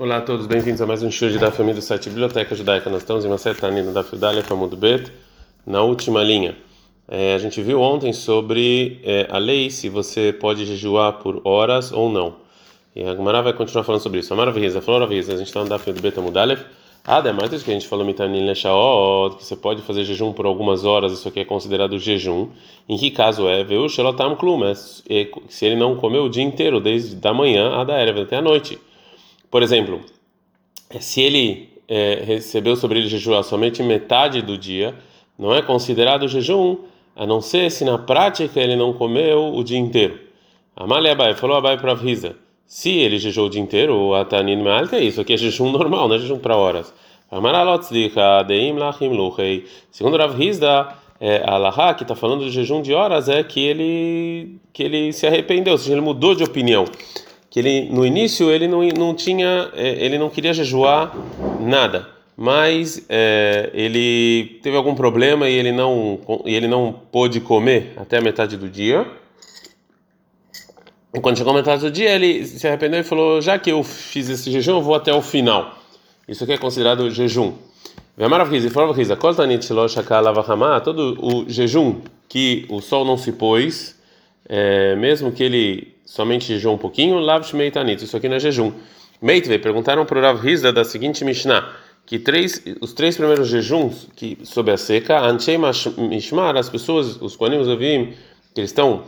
Olá a todos, bem-vindos a mais um show de da família do site Biblioteca Judaica. Nós estamos em uma certa linha da Fidalia Famud Bet, na última linha. É, a gente viu ontem sobre é, a lei, se você pode jejuar por horas ou não. E a Gemara vai continuar falando sobre isso. A maravilha, a a gente está no Daf do Bet Amudalev. Ah, demais que a gente falou Mitanin Leshaot, que você pode fazer jejum por algumas horas, isso aqui é considerado jejum. Em que caso é? Veu Shelotam Klum, é, se ele não comeu o dia inteiro, desde da manhã a da até a noite. Por exemplo, se ele é, recebeu sobre ele jejuar somente metade do dia, não é considerado jejum, a não ser se na prática ele não comeu o dia inteiro. Amália Abai falou Abai para Vrisa. Se ele jejuou o dia inteiro, o Atanin Malta é isso, aqui é jejum normal, não é jejum para horas. Segundo Rav Hizda, é, Alaha, que está falando de jejum de horas, é que ele, que ele se arrependeu, ou seja, ele mudou de opinião que ele no início ele não, não tinha é, ele não queria jejuar nada. Mas é, ele teve algum problema e ele não e ele não pôde comer até a metade do dia. E quando chegou a metade do dia ele se arrependeu e falou já que eu fiz esse jejum eu vou até o final. Isso aqui é considerado jejum. Todo o jejum que o sol não se pôs é, mesmo que ele somente jejuou um pouquinho, lav shmeitanit, isso aqui não é jejum. Meitvei, perguntaram para o Rav Hizda da seguinte Mishnah, que três, os três primeiros jejuns que sob a seca, anchei mishmar, as pessoas, os koanim, os que eles estão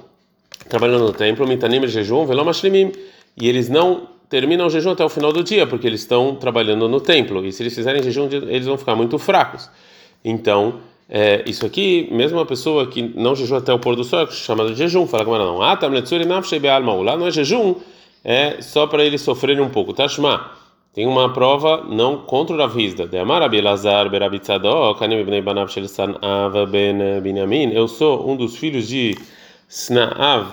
trabalhando no templo, mitanim jejum, velom ashlimim, e eles não terminam o jejum até o final do dia, porque eles estão trabalhando no templo, e se eles fizerem jejum, eles vão ficar muito fracos. Então, é, isso aqui, mesmo uma pessoa que não jejuou até o pôr do sol, é chamado de jejum, fala com ela não. Ah, lá não é jejum, é só para ele sofrer um pouco. Tashma, tem uma prova não contra o Ravizda. De Amar Abelazar Berabitzadó, Kanim ibn Banav Shel Sanav ben Binyamin. Eu sou um dos filhos de Snaav,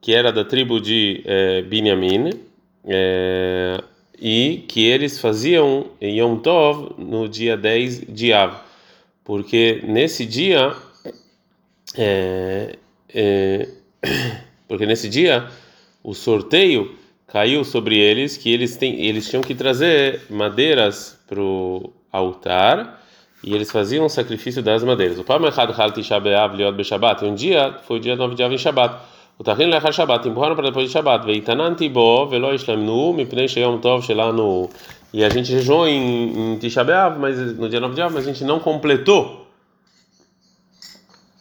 que era da tribo de é, Binyamin, é, e que eles faziam Yom Tov no dia 10 de Av porque nesse dia é, é, porque nesse dia o sorteio caiu sobre eles que eles têm eles tinham que trazer madeiras para o altar e eles faziam o sacrifício das madeiras. O Pam Echad Hal Tisha B'Av Liot B'Shabbat. Um dia foi o dia 9 de Av em Shabbat. O Tachin Lechar Shabbat. Empurraram para depois de Shabbat. Veitanan Tibo Velo Ishlemnu Mipnei Sheyom Tov Shelanu e a gente jejuou em, em Tisha B'Av, mas no dia 9 de Av, mas a gente não completou,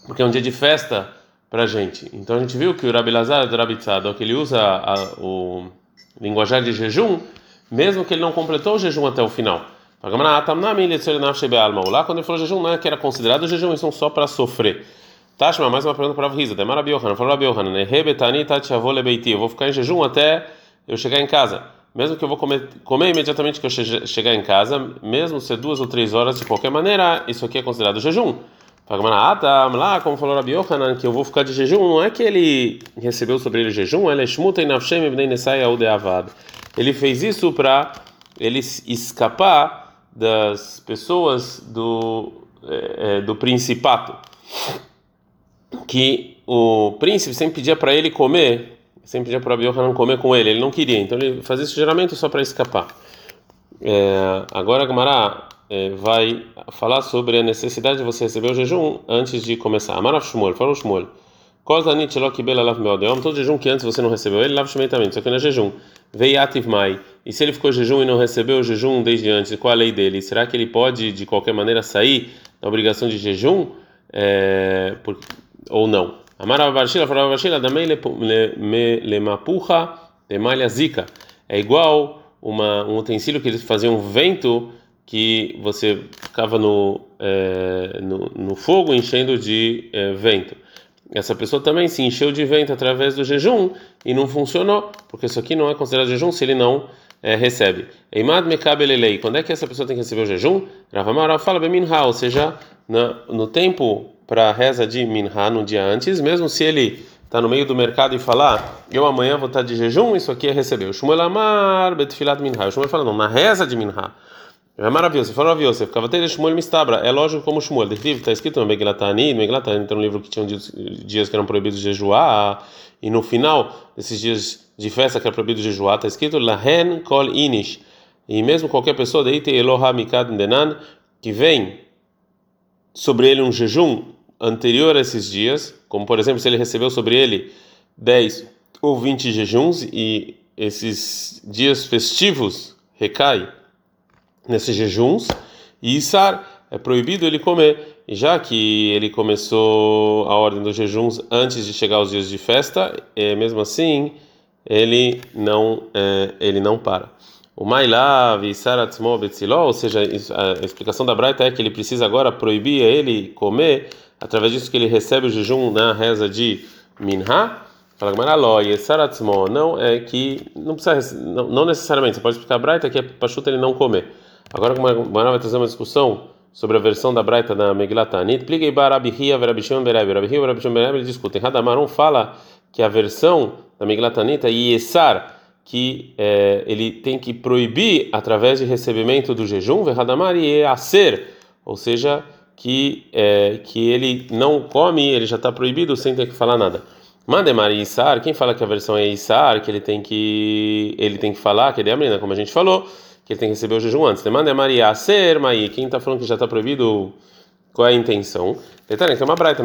porque é um dia de festa para a gente. Então a gente viu que o Rabi Lazar do Rabi que ele usa a, o linguajar de jejum, mesmo que ele não completou o jejum até o final. Lá quando ele falou jejum, não é que era considerado jejum, isso só para sofrer. Tashma, mais uma pergunta para a Risa. Demara Biohanan, falou Rabi Yohanan, eu vou ficar em jejum até eu chegar em casa mesmo que eu vou comer, comer imediatamente que eu chegar em casa, mesmo ser duas ou três horas, de qualquer maneira, isso aqui é considerado jejum. Lá, como falou Rabi Yohanan, que eu vou ficar de jejum, não é que ele recebeu sobre ele jejum, ele Ele fez isso para ele escapar das pessoas do, é, do principato. Que o príncipe sempre pedia para ele comer sempre pedia para o Yohanan comer com ele, ele não queria, então ele fazia esse geramento só para escapar. É, agora Gamara é, vai falar sobre a necessidade de você receber o jejum antes de começar. Amaraf Shmuel, falou Shmuel. Todo jejum que antes você não recebeu, ele lava também, só que não é jejum. Veiativ mai. E se ele ficou jejum e não recebeu o jejum desde antes, qual a lei dele? Será que ele pode, de qualquer maneira, sair da obrigação de jejum? É, por, ou não? Amara Barshila, falava Barshila, também lemapuha zika. É igual uma, um utensílio que eles faziam vento que você ficava no, é, no, no, fogo enchendo de é, vento. Essa pessoa também se encheu de vento através do jejum e não funcionou, porque isso aqui não é considerado jejum se ele não é, recebe. Eimad mekabelelei. Quando é que essa pessoa tem que receber o jejum? Ravamara fala beminha, ou seja, na, no tempo para a reza de Minha no dia antes, mesmo se ele está no meio do mercado e falar, eu amanhã vou estar tá de jejum, isso aqui é receber. O Shmuel Amar, Betfilat Minha. O Shmuel fala, não, na reza de Minha. É maravilhoso, você falou Yosef, Cavateira Shmuel Mistabra, é lógico como Shmuel, está escrito no Megilatani, no Megilatani tem um livro que tinha dias que eram proibidos de jejuar, e no final desses dias de festa que era proibido jejuar, está escrito Lahen Kol Inish, e mesmo qualquer pessoa deite Eloha Mikad Denan que vem sobre ele um jejum anterior a esses dias, como por exemplo, se ele recebeu sobre ele 10 ou 20 jejuns e esses dias festivos recai nesses jejuns, e Isar é proibido ele comer, já que ele começou a ordem dos jejuns antes de chegar aos dias de festa, é, mesmo assim ele não é, ele não para. O Mailav e Saratzmo Betziló, ou seja, a explicação da Braita é que ele precisa agora proibir ele comer, através disso que ele recebe o jejum na reza de Minha. Fala Gamaraló, e Saratzmo, não é que, não precisa, não, não, necessariamente, você pode explicar a Braita que é pachuta ele não comer. Agora, como Gamaraló vai trazer uma discussão sobre a versão da Braita da Megillat Anit, pliquei Barabihia, Verabishon Bereb, Barabihia, Verabishon Bereb, eles discutem. Radamaron fala que a versão da Megillat é Yesar, que é, ele tem que proibir através de recebimento do jejum, verradamar e aser, ou seja, que é, que ele não come, ele já está proibido sem ter que falar nada. Mandemar e Isar, quem fala que a versão é Isar, que ele tem que ele tem que falar, que ele é a menina, como a gente falou, que ele tem que receber o jejum antes. Mandemar e Aser, mas quem está falando que já está proibido qual é a intenção? Detalhe, que é uma braita,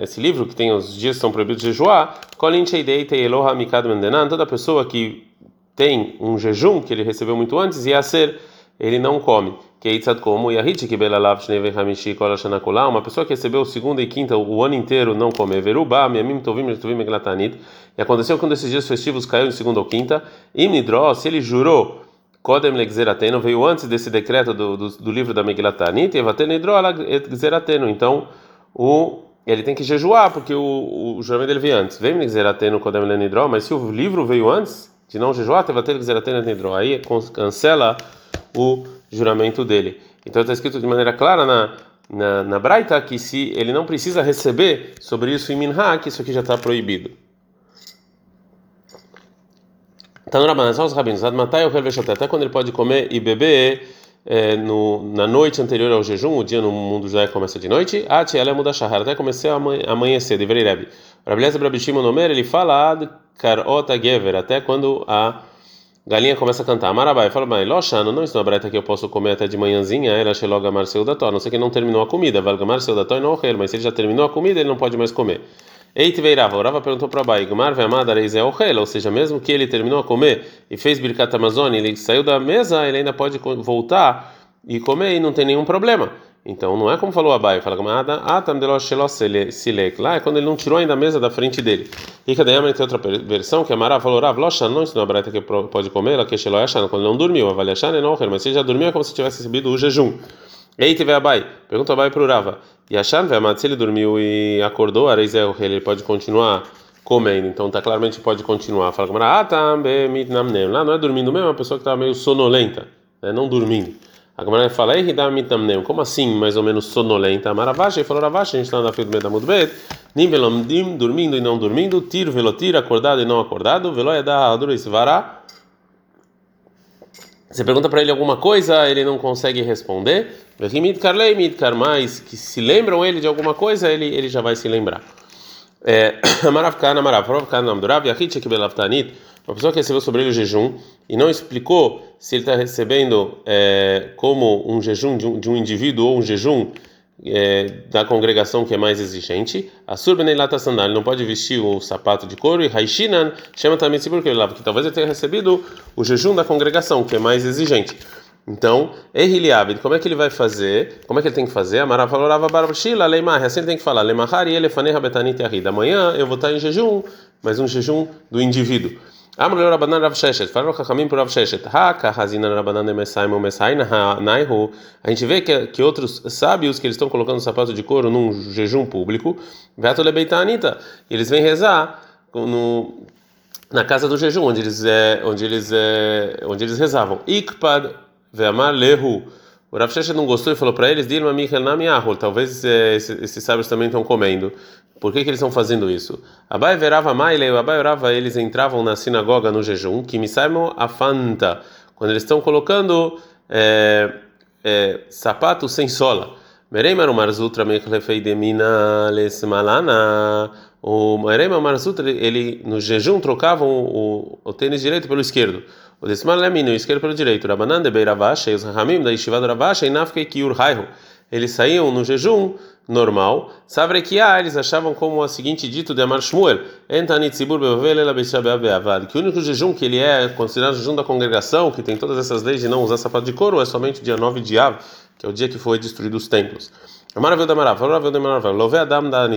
esse livro que tem os dias que são proibidos de jejuar, Kolin Sheideite Eloha Mikad toda pessoa que tem um jejum que ele recebeu muito antes, e a ser, ele não come. Que Eitzad como Yahit que Belalav Shneve Hamishi Kol Shanakulá, uma pessoa que recebeu segunda e quinta o ano inteiro não come. Verubá, Miamim Tovim Tovim Megillat Anit. E aconteceu quando esses dias festivos caiu de segunda ou quinta, Imnidró, se ele jurou Kodem Legzerateno veio antes desse decreto do, do, do livro da Megillat Anit, Evaten Hidrola Legzerateno. Então, o, ele tem que jejuar, porque o, o juramento dele veio antes. Vem Legzerateno Kodem Lenidro, mas se o livro veio antes de não jejuar, Evaten Legzerateno Nidro, aí cancela o juramento dele. Então está escrito de maneira clara na, na, na Braita que se ele não precisa receber sobre isso em Minha, que isso aqui já está proibido. No Rabanan, só os rabinos. Até quando ele pode comer e beber é, no, na noite anterior ao jejum, o dia no mundo já começa de noite. Ati ela muda shahar, até começar a amanhecer, deveria Rebbe. Rabeleza Brabishimo Nomer, ele fala karota gever, até quando a galinha começa a cantar. Marabai, fala, mas Loshano, não estou breta que eu posso comer até de manhãzinha, era Sheloga Marceu da Tó, não sei que não terminou a comida, Valga Marceu da Tó e não mas se ele já terminou a comida, ele não pode mais comer. Eite veirava, orava perguntou para Abai, Gumar ve'amada reizé ou seja, mesmo que ele terminou a comer e fez birkat Amazônia, ele saiu da mesa, ele ainda pode voltar e comer e não tem nenhum problema. Então não é como falou Abai, fala Gumada, atam silek, lá é quando ele não tirou ainda a mesa da frente dele. E Kadayama tem outra versão que a Mara falou, Rav, Loshan, não ensinou a Breta que pode comer, ela que Sheloyashan, quando ele não dormiu, a Valiashan não, mas se já dormiu é como se tivesse recebido o jejum. Eite veio Abai, pergunta Abai para o Rava. E Yashan se ele dormiu e acordou, Areizel, ele pode continuar comendo. Então tá claramente pode continuar. Fala como ah, tá. Lá não é dormindo mesmo, é uma pessoa que estava meio sonolenta, né? não dormindo. A Gamara fala, mitnamnem. Como assim, mais ou menos sonolenta? Maravashi falou Ravashi, a gente está na fila do Medamud Bet. Nivelomdim, dormindo e não dormindo. Tiro, velotir, acordado e não acordado. Veloyada, vará. Você pergunta para ele alguma coisa, ele não consegue responder. Mas que se lembram ele de alguma coisa, ele, ele já vai se lembrar. É, Maravkana, Maravkana, Namdurav, Yahit, Belavtanit, uma pessoa que recebeu sobre ele o jejum e não explicou se ele está recebendo é, como um jejum de um, de um indivíduo ou um jejum é, da congregação que é mais exigente, a surbenelata sandal não pode vestir o sapato de couro e Haishinan chama também porque que talvez ele tenha recebido o jejum da congregação que é mais exigente. Então, Ehiliabid, como é que ele vai fazer? Como é que ele tem que fazer? Amaravalorava Barbashila, Leimar, assim ele tem que falar, Leimahari, Elefaneha Betanit Yahid. Amanhã eu vou estar em jejum, mas um jejum do indivíduo. Amr Rabanan Rav Sheshet, falaram Chachamim por Rav Sheshet, Haka Hazina Rabanan de Messaim Messaim Naihu. A gente vê que, que outros sábios que eles estão colocando sapato de couro num jejum público, Veto Lebeita Anita, eles vêm rezar na casa do jejum, onde eles, é, onde eles, é, onde eles rezavam. Ikpad Ve'amar Lehu. O Rav Sheshet não gostou e falou para eles, Dilma Michel Nami talvez é, esses, esses sábios também estão comendo. Por que, que eles estão fazendo isso? Abai verava maile, Abai orava, eles entravam na sinagoga no jejum, que me saibam a fanta, quando eles estão colocando é, é, sapato sem sola. Mereimar o Marzutra Mechlefeidemina Lesmalana. O Mereimar Marzutra, ele no jejum trocavam o, o, o tênis direito pelo esquerdo. O decimal lemino, esquerdo pelo direito. Rabanan de Beiravash, os Rahamim da Yeshiva do Ravash, e Nafke Kiur. Eles saíam no jejum normal. Savrekia, eles achavam como o seguinte dito de Amar Shmuel: que o único jejum que ele é considerado jejum da congregação, que tem todas essas leis de não usar sapato de couro, é somente o dia 9 de Av, que é o dia que foi destruído os templos. Maravilha da maravilha, da maravilha. Love Adam da.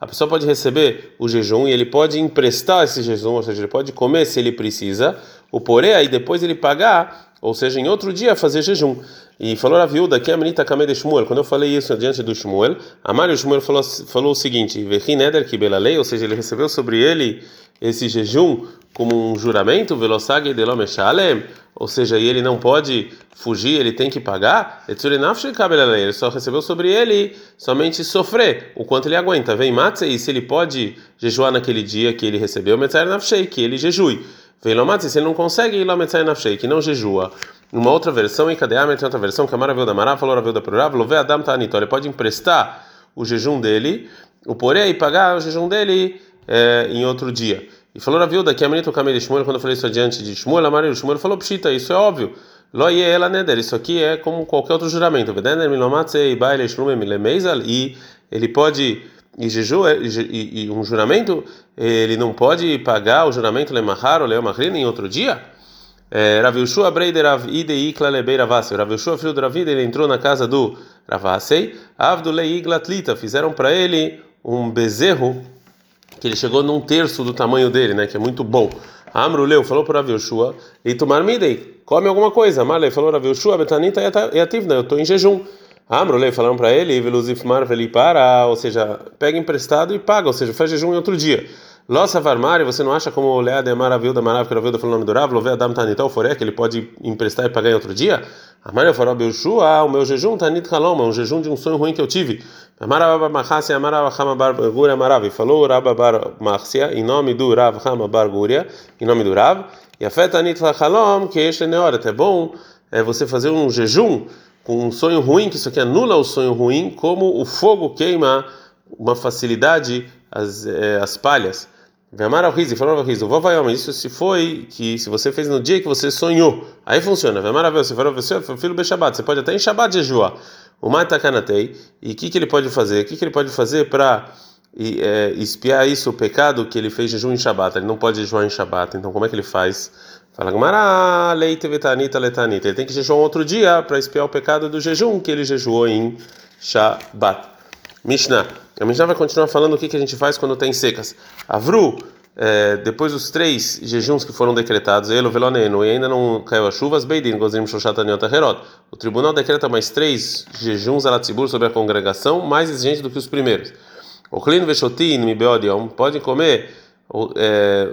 A pessoa pode receber o jejum e ele pode emprestar esse jejum, ou seja, ele pode comer se ele precisa, o porém aí depois ele pagar, ou seja, em outro dia fazer jejum. E falou a viúva que a menita Kamei de Shmuel. Quando eu falei isso diante do Shmuel, a Mário Shmuel falou, falou o seguinte: Vechin Eder que bela lei, ou seja, ele recebeu sobre ele esse jejum como um juramento, velosag de lomeshalem, ou seja, e ele não pode fugir, ele tem que pagar, ele só recebeu sobre ele somente sofrer o quanto ele aguenta. Vem matze e se ele pode jejuar naquele dia que ele recebeu, que ele jejue. Vem lomatze, se ele não consegue, que não jejua. Uma outra versão, em Kadeama tem outra versão, que a Maravilha da Mará falou Ravel da Prurav, Love Adam Tanito, ele pode emprestar o jejum dele, o porém, e pagar o jejum dele é, em outro dia. E falou a viúva que a menina Kamei de Shmuel, quando eu falei isso adiante de Shmuel, a Maria Shmuel falou, pshita, isso é óbvio. Loie ela neder, isso aqui é como qualquer outro juramento. E ele pode, e, jeju, e, e um juramento, ele não pode pagar o juramento lemahar ou leomahrin em outro dia? Rav Yoshua Breider Rav Ide Ikla Lebei Ravasei. Rav Yoshua, filho do Rav Ide, ele entrou na casa do Ravasei. Avdulei Iglatlita, fizeram para ele um bezerro que ele chegou num terço do tamanho dele, né, que é muito bom. Amru leu, falou para Yoshua, e tomar midei, come alguma coisa. Marley falou para Yoshua, betanita e ativna, eu estou em jejum. Amru leu, falaram para ele, veluzifmar veli para, ou seja, pega emprestado e paga, ou seja, faz jejum em outro dia. Lossa Varmari, você não acha como o Lea de Maravilha, Maravilha, que a falou o nome do Rav, Love Adam Tanitão Foré, que ele pode emprestar e pagar em outro dia? A Maria falou, Belshua, o meu jejum Tanit é um jejum de um sonho ruim que eu tive. Amarava Mahassia, Amarava Hama Barguria Maravi, falou Rabba Bar Mahsia, em nome do Rav Hama Barguria, em nome do Rav, e a fé Tanit Halom, que este é é bom é você fazer um jejum com um sonho ruim, que isso aqui anula o sonho ruim, como o fogo queima uma facilidade as, é, as palhas. Vemar ao riso, ao riso, vovaioma, isso se foi que se você fez no dia que você sonhou, aí funciona. Vemar ao você falou filho be Shabbat, você pode até em Shabbat jejuar. O mata kanatei, e o que que ele pode fazer? O que que ele pode fazer para é, espiar isso, o pecado que ele fez jejum em Shabbat? Ele não pode jejuar em Shabbat, então como é que ele faz? Fala Gamara, leite vetanita letanita. Ele tem que jejuar um outro dia para espiar o pecado do jejum que ele jejuou em Shabbat. Mishnah. A Mishnah vai continuar falando o que, que a gente faz quando tem secas. Avru, é, depois dos três jejuns que foram decretados, Elo Veloneno, e ainda não caiu as chuvas, Beidin, Gozrim Shoshat Aniota Herod. O tribunal decreta mais três jejuns Alatzibur sobre a congregação, mais exigentes do que os primeiros. O Klin Veshotin, Mibeodion, podem comer é,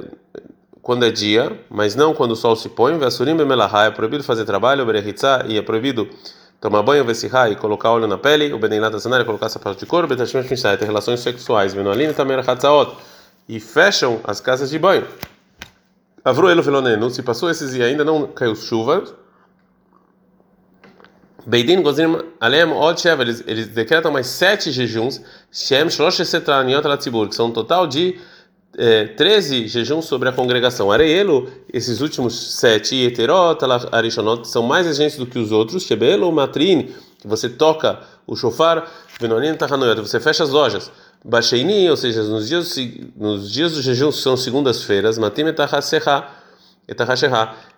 quando é dia, mas não quando o sol se põe. Vesurim Bemelahá, é proibido fazer trabalho, Berechitza, e é proibido tomar banho, vesirá e colocar óleo na pele, o benenat azanar colocar sapato de couro, betashmet finshai, ter relações sexuais, venoalina também hatzaot, e fecham as casas de banho. Avru elo velonenu, se passou esses e ainda não caiu chuva, Beidin gozim alem od sheva, eles, decretam mais sete jejuns, shem shlosh esetraniot alatzibur, que são um total de é, 13 jejuns sobre a congregação. Areielo, esses últimos sete, Eterot, Arishonot, são mais exigentes do que os outros. Shebelo, Matrin, que você toca o shofar, Venonin, Tahanoyot, você fecha as lojas. Bacheini, ou seja, nos dias, nos dias do jejum, são segundas-feiras, Matim Etahasheha,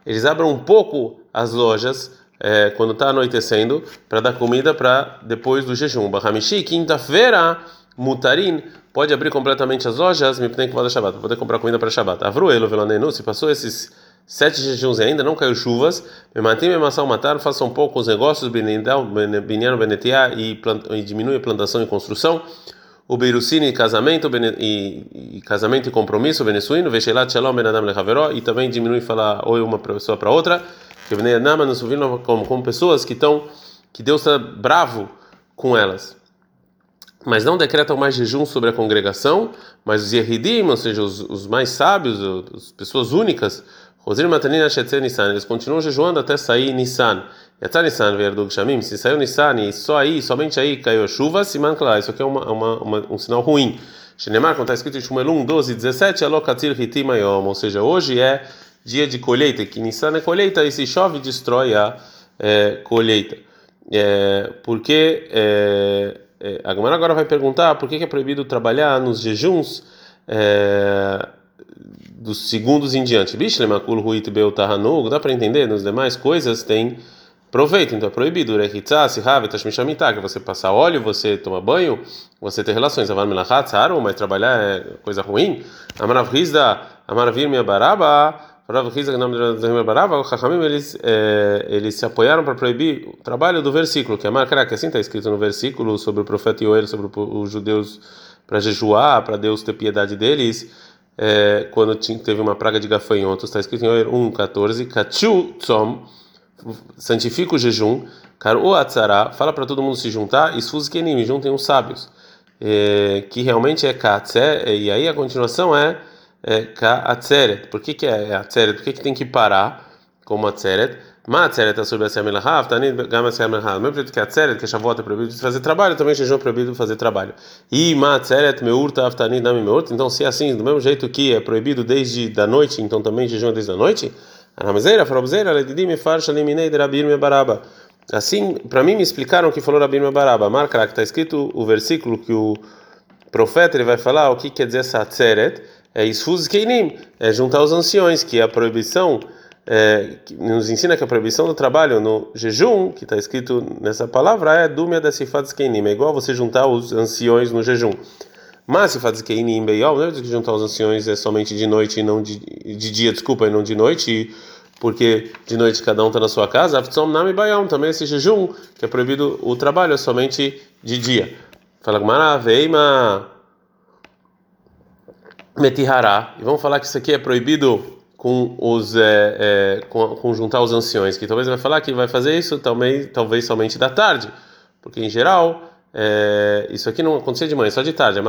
eles abrem um pouco as lojas é, quando está anoitecendo para dar comida para depois do jejum. Bahamishi, quinta-feira, Mutarin, pode abrir completamente as lojas, me tem que vale Shabbat, para poder comprar comida para Shabbat. Avruelo, Velanenu, se passou esses sete jejuns e ainda não caiu chuvas, me mantém me maçã matar, façam um pouco os negócios, binyan benetia e, e diminui a plantação e construção. O Beirusini, casamento e, e, casamento e compromisso, venezuino, Veshelat Shalom Benadam Lechaveró, e também diminui falar oi uma pessoa para outra, que Benadam nos como, como pessoas que estão, que Deus está bravo com elas mas não decretam mais jejum sobre a congregação, mas os Yehidim, ou seja, os, os mais sábios, as pessoas únicas, eles continuam jejuando até sair Nissan. Yatzah Nissan Verdug Shamim, se saiu Nissan e só aí, somente aí caiu a chuva, Siman Kla, isso aqui é uma, uma, uma, um sinal ruim. Shenemar, quando está escrito em Shmuel 1, 12, 17, Alokatir Hitim Ayom, ou seja, hoje é dia de colheita, que Nissan é colheita, e se chove, destrói a é, colheita. É, porque é, é, a Gamara agora vai perguntar por que, é proibido trabalhar nos jejuns é, dos segundos em diante. Bishlemakul dá para entender? Nas demais coisas tem proveito, então é proibido. Que você passar óleo, você tomar banho, você ter relações. Mas trabalhar é coisa ruim. Amarav Rizda, Amaravir Minha Baraba. Rav Rizda, nome de Baraba, o Chachamim, eles, é, eles se apoiaram para proibir o trabalho do versículo, que é marcar, que assim está escrito no versículo sobre o profeta Yoel, sobre os judeus para jejuar, para Deus ter piedade deles, é, quando teve uma praga de gafanhotos, está escrito em Yoel 1,14, Kachu Tzom, santifica o jejum, Karu Atzara, fala para todo mundo se juntar, e Sfuz Kenim, juntem os sábios, é, que realmente é Katze, e aí a continuação é é, ka atzeret. Por que, que é atzeret? Por que, que tem que parar como atzeret? Ma atzeret é sobre a semelahav, tanit gama semelahav. Mesmo jeito que atzeret, que Shavuot é proibido de fazer trabalho, também jejum é proibido de fazer trabalho. E ma atzeret meurta aftanit nami meurta. Então, se é assim, do mesmo jeito que é proibido desde da noite, então também jejum é desde a noite? Anamazeira, farobzeira, ledidim farsha liminei de rabir me baraba. Assim, para mim me explicaram que falou Rabir Baraba. Marca que está escrito o versículo que o profeta ele vai falar o que quer dizer essa atzeret é Isfuz Keinim, é juntar os anciões, que é a proibição, é, nos ensina que a proibição do trabalho no jejum, que está escrito nessa palavra, é Dumia da Sifat Keinim, é igual você juntar os anciões no jejum. Mas Sifat Keinim Beyol, não é que juntar os anciões é somente de noite e não de, de dia, desculpa, e não de noite, porque de noite cada um está na sua casa, Aftsom Nami Bayom, também esse jejum, que é proibido o trabalho, é somente de dia. Fala Gumara, Veima metihará. E vamos falar que isso aqui é proibido com os é, é, com, com, juntar os anciões, que talvez vai falar que vai fazer isso também, talvez somente da tarde, porque em geral é, isso aqui não acontecia de manhã, só de tarde. É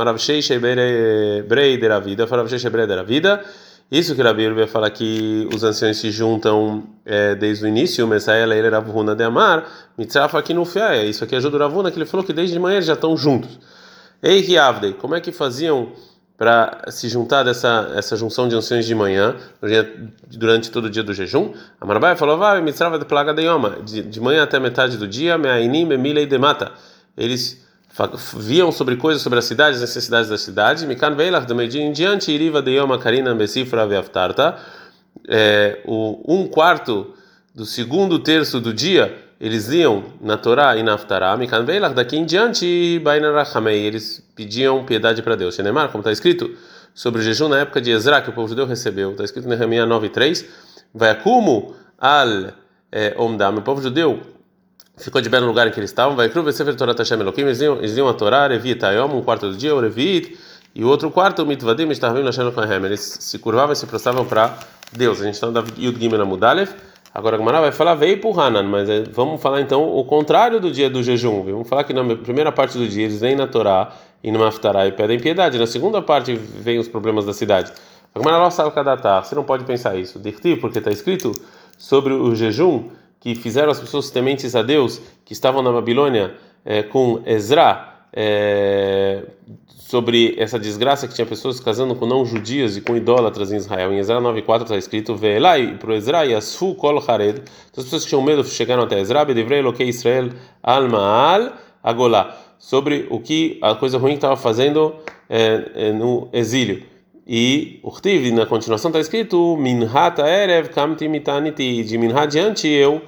vida, vida. Isso que a Bíblia vai falar que os anciões se juntam é, desde o início, Messaela ele Ravuna de Amar, Mitzrafa aqui no Fé. Isso aqui ajuda o Ravuna, que ele falou que desde de manhã eles já estão juntos. Ei, Avdei, como é que faziam? Para se juntar dessa essa junção de anciões de manhã durante todo o dia do jejum. A Marabai falou: "Vai, mitzvah de plaga de yoma, de manhã até metade do dia, me'ainim emilei de mata". Eles viam sobre coisas sobre as cidades, necessidades da cidade. Mikan veilach do meio-dia em diante, iriva de yoma karina besifra veaftarta. É, o um quarto do segundo terço do dia eles iam na Torá e na Aftará, daqui em diante, eles pediam piedade para Deus. Shenemar, como está escrito sobre o jejum na época de Ezra, que o povo judeu recebeu, está escrito em Nehemiah 9:3, vai al eh, omdam, o povo judeu ficou de pé no lugar em que eles estavam, vai cru sefer Torah Tashem Elohim, eles iam, a Torá, Revit Ayom, um quarto do dia, o Revit, e o outro quarto, Mitvadim, Mishtavim, Lashem Kohem, eles se curvavam e se prostravam para Deus. A gente está no Yud Gimel Amudalev, Agora a Gemara vai falar veio por Hanan, mas é, vamos falar então o contrário do dia do jejum. Vamos falar que na primeira parte do dia eles vêm na Torá e no Maftará e pedem piedade. Na segunda parte vem os problemas da cidade. A Gemara não sabe cada Você não pode pensar isso. Dirtiv, porque está escrito sobre o jejum que fizeram as pessoas tementes a Deus que estavam na Babilônia é, com Ezra. É, sobre essa desgraça que tinha pessoas casando com não judias e com idólatras em Israel. Em Ezra 9:4 está escrito: "Velai pro Ezra yasfu kol hared". Então, as pessoas que tinham medo chegaram até Ezra, bedevrei loquei Israel almaal agolá, sobre o que a coisa ruim estava fazendo é, é, no exílio. E o Khtiv, na continuação está escrito: "Minhat erev kamti mitaniti", de minhat diante eu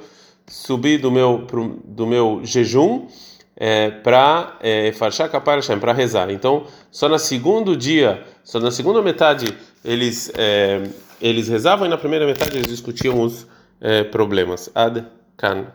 subi do meu do meu jejum é, para é, Farshá Kapar Hashem, para rezar. Então, só no segundo dia, só na segunda metade eles é, eles rezavam e na primeira metade eles discutiam os é, problemas. Ad Kan.